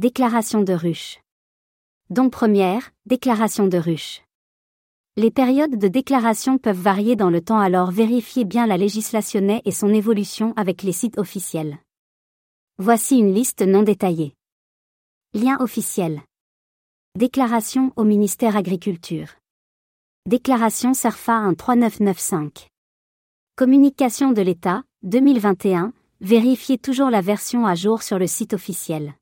Déclaration de ruche. Don première, déclaration de ruche. Les périodes de déclaration peuvent varier dans le temps alors vérifiez bien la législation et son évolution avec les sites officiels. Voici une liste non détaillée. Lien officiel. Déclaration au ministère Agriculture. Déclaration SERFA 13995. Communication de l'État, 2021, vérifiez toujours la version à jour sur le site officiel.